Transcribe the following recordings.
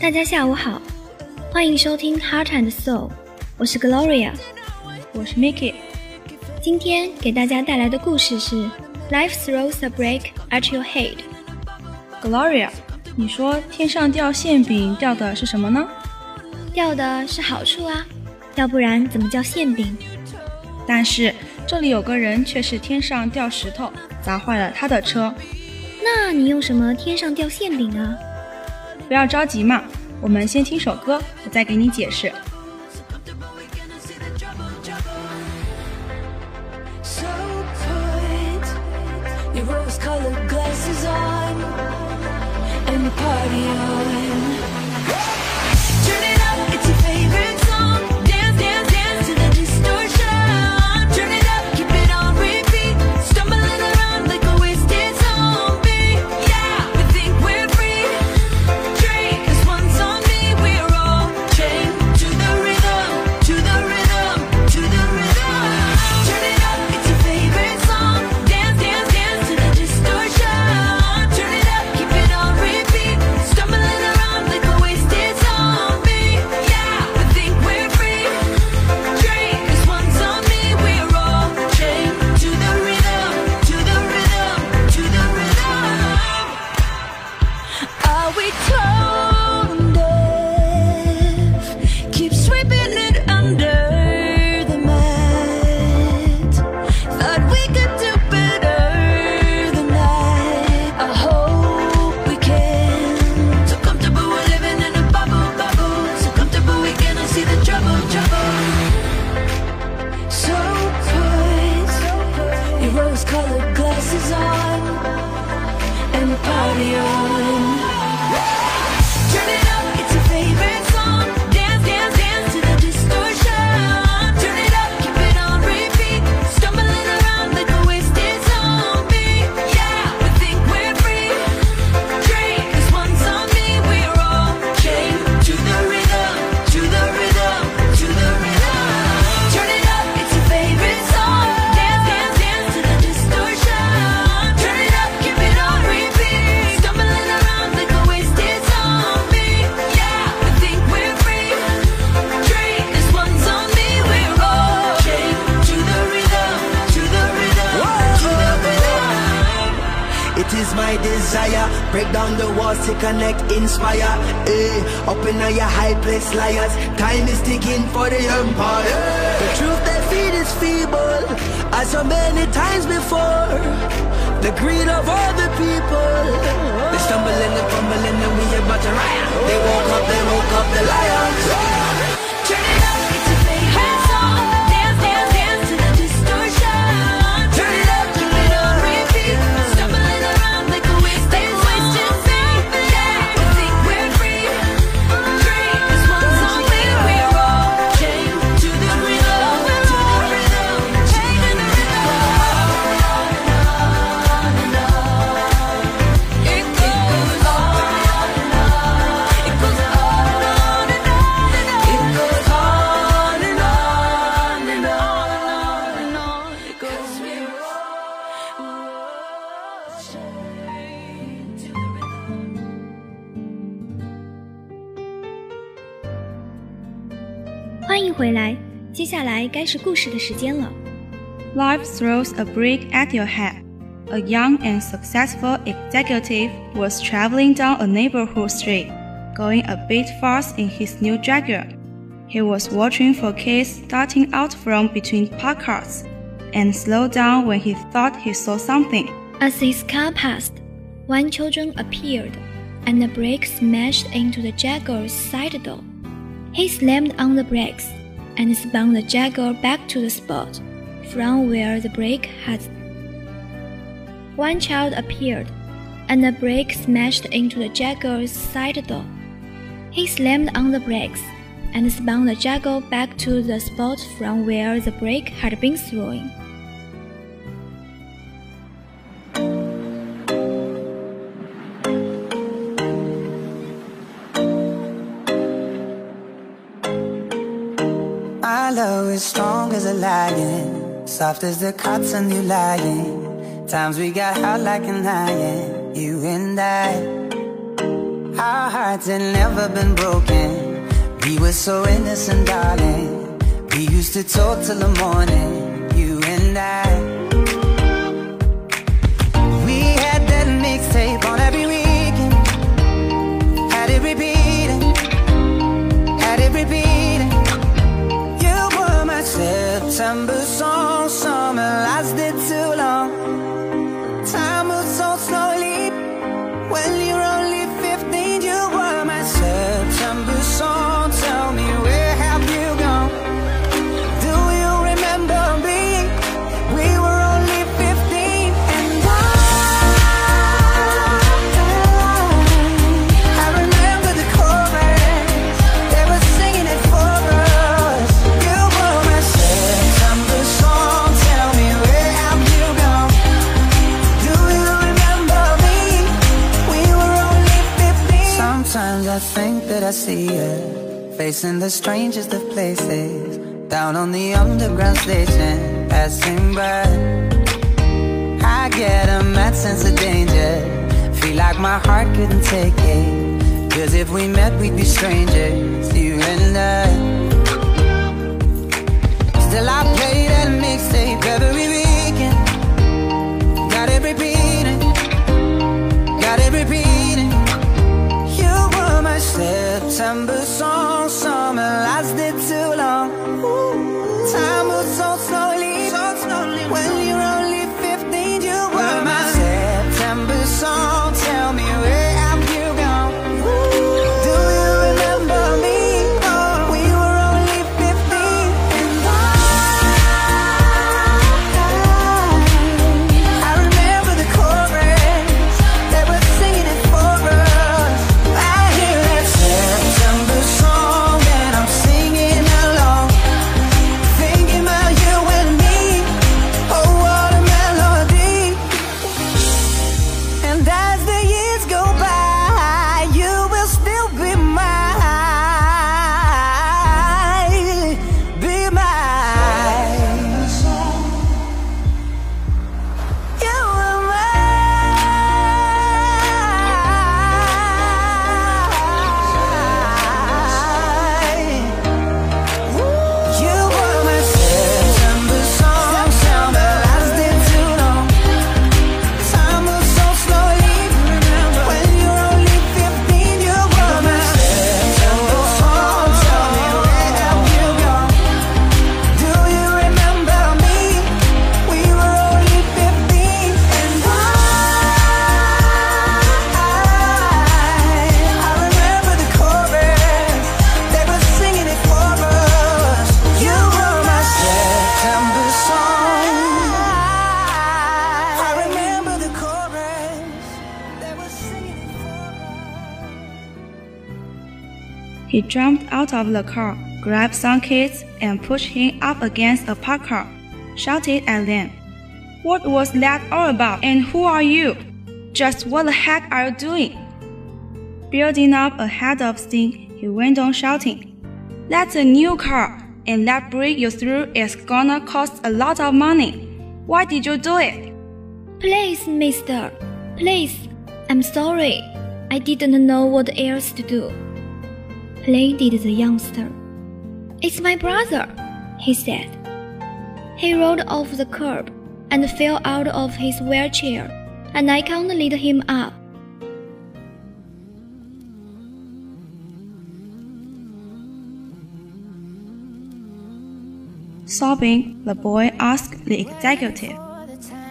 大家下午好，欢迎收听 Heart and Soul，我是 Gloria，我是 Mickey。今天给大家带来的故事是 Life throws a brick at your head。Gloria，你说天上掉馅饼掉的是什么呢？掉的是好处啊，要不然怎么叫馅饼？但是这里有个人却是天上掉石头砸坏了他的车。那你用什么天上掉馅饼啊？不要着急嘛，我们先听首歌，我再给你解释。Break down the walls to connect, inspire. Eh, up in your high place, liars. Time is ticking for the empire. The truth they feed is feeble, as so many times before. The greed of all the people. They stumble and fumble and we about to riot. They woke up, they woke up the lions. Life throws a brick at your head. A young and successful executive was traveling down a neighborhood street, going a bit fast in his new Jaguar. He was watching for kids darting out from between parked cars, and slowed down when he thought he saw something. As his car passed, one children appeared, and the brake smashed into the Jaguar's side door. He slammed on the brakes and spun the Jaguar back to the spot from where the brake had. One child appeared, and the brake smashed into the Jaguar's side door. He slammed on the brakes and spun the Jaguar back to the spot from where the brake had been thrown. Strong as a lion, soft as the cotton you lying. Times we got hot like an iron, you and I. Our hearts had never been broken. We were so innocent, darling. We used to talk till the morning, you and I. see you Facing the strangest of places. Down on the underground station. Passing by. I get a mad sense of danger. Feel like my heart couldn't take it. Cause if we met we'd be strangers. You and I. Still I play that mixtape every weekend. Got it repeating Got it repeating September song Summer lasted too long Time moves so slowly, so slowly. When you're He jumped out of the car, grabbed some kids, and pushed him up against a parked car, shouted at them. What was that all about, and who are you? Just what the heck are you doing? Building up a head of steam, he went on shouting, That's a new car, and that break you threw is gonna cost a lot of money. Why did you do it? Please, mister. Please. I'm sorry. I didn't know what else to do. Pleaded the youngster. It's my brother, he said. He rolled off the curb and fell out of his wheelchair, and I can't lead him up. Sobbing, the boy asked the executive,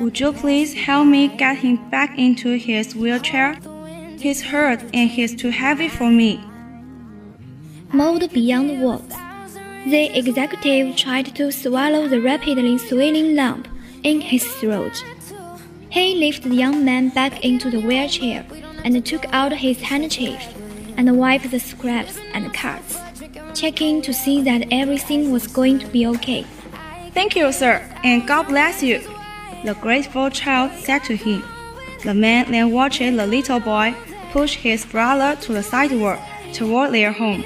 Would you please help me get him back into his wheelchair? He's hurt and he's too heavy for me. Moved beyond words, the executive tried to swallow the rapidly swelling lump in his throat. He lifted the young man back into the wheelchair and took out his handkerchief and wiped the scraps and cuts, checking to see that everything was going to be okay. Thank you, sir, and God bless you, the grateful child said to him. The man then watched the little boy push his brother to the sidewalk toward their home.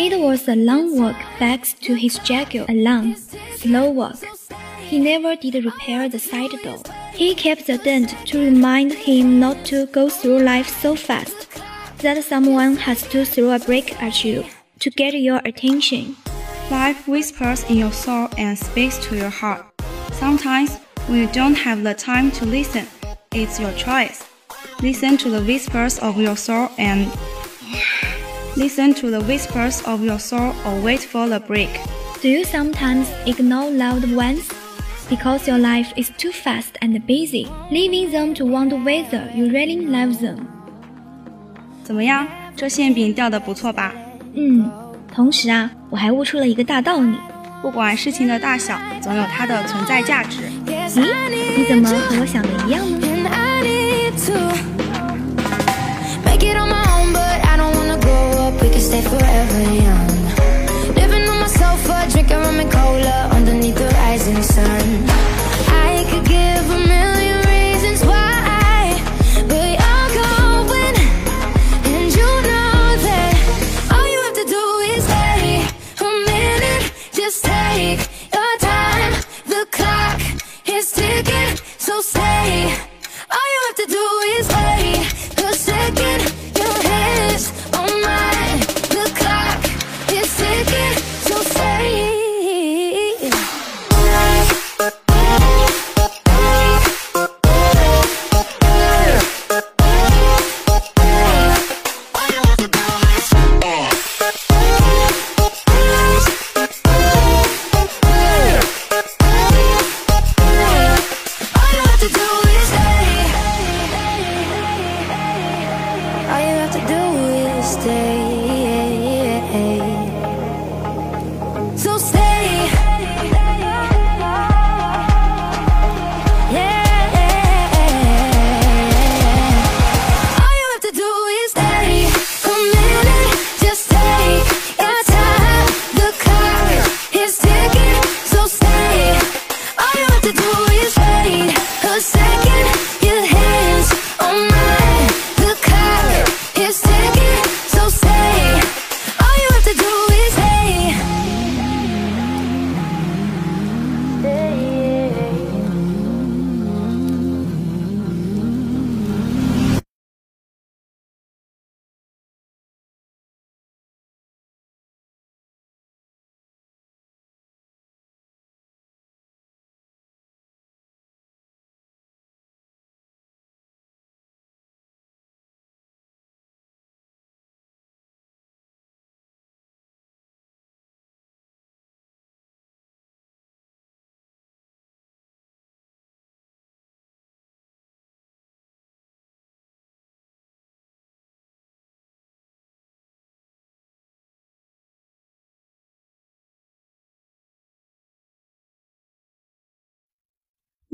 It was a long walk back to his Jaguar, a long, slow walk. He never did repair the side door, He kept the dent to remind him not to go through life so fast, that someone has to throw a brick at you to get your attention. Life whispers in your soul and speaks to your heart. Sometimes, when you don't have the time to listen, it's your choice. Listen to the whispers of your soul and listen to the whispers of your soul or wait for the break. Do you sometimes ignore loved ones? Because your life is too fast and busy, leaving them to wonder whether you really love them. 怎么样？这馅饼掉的不错吧？嗯，同时啊，我还悟出了一个大道理。不管事情的大小，总有它的存在价值。咦，你怎么和我想的一样呢？ Stay forever young.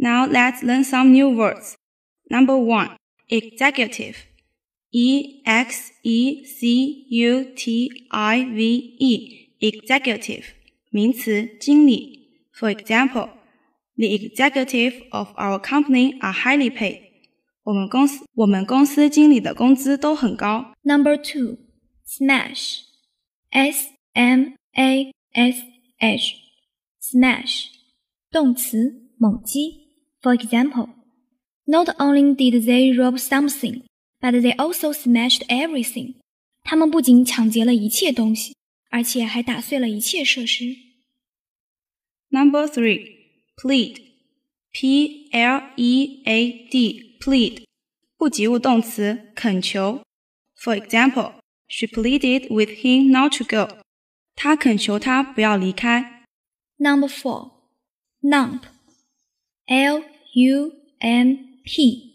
Now let's learn some new words. Number one, executive. E X E C U T I V E, executive, 名词，经理。For example, the executive of our company are highly paid. 我们公司我们公司经理的工资都很高。 Number two, smash. S M A S H. Smash. 动词，猛击。 For example, not only did they rob something, but they also smashed everything. 他们不仅抢劫了一切东西，而且还打碎了一切设施。 Number three, plead. P L E A D, plead. 不及物动词，恳求。For example, she pleaded with him not to go. 她恳求他不要离开。 Number four, nump. L U M P.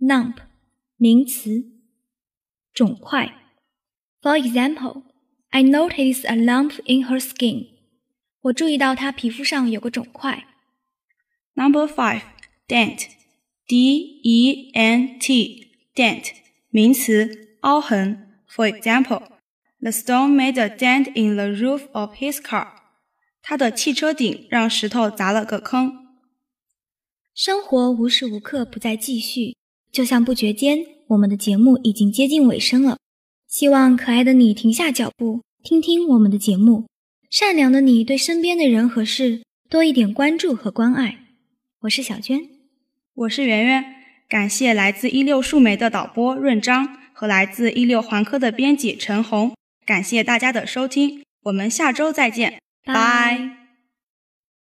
Nump. 名词，肿块。For example, I noticed a lump in her skin. 我注意到她皮肤上有个肿块。 Number five, dent. D E N T, dent. 名词，凹痕。For example, the stone made a dent in the roof of his car. 他的汽车顶让石头砸了个坑。 生活无时无刻不在继续，就像不觉间，我们的节目已经接近尾声了。希望可爱的你停下脚步，听听我们的节目。善良的你对身边的人和事多一点关注和关爱。我是小娟。我是圆圆，感谢来自一六树莓的导播润章和来自一六环科的编辑陈红，感谢大家的收听，我们下周再见，拜。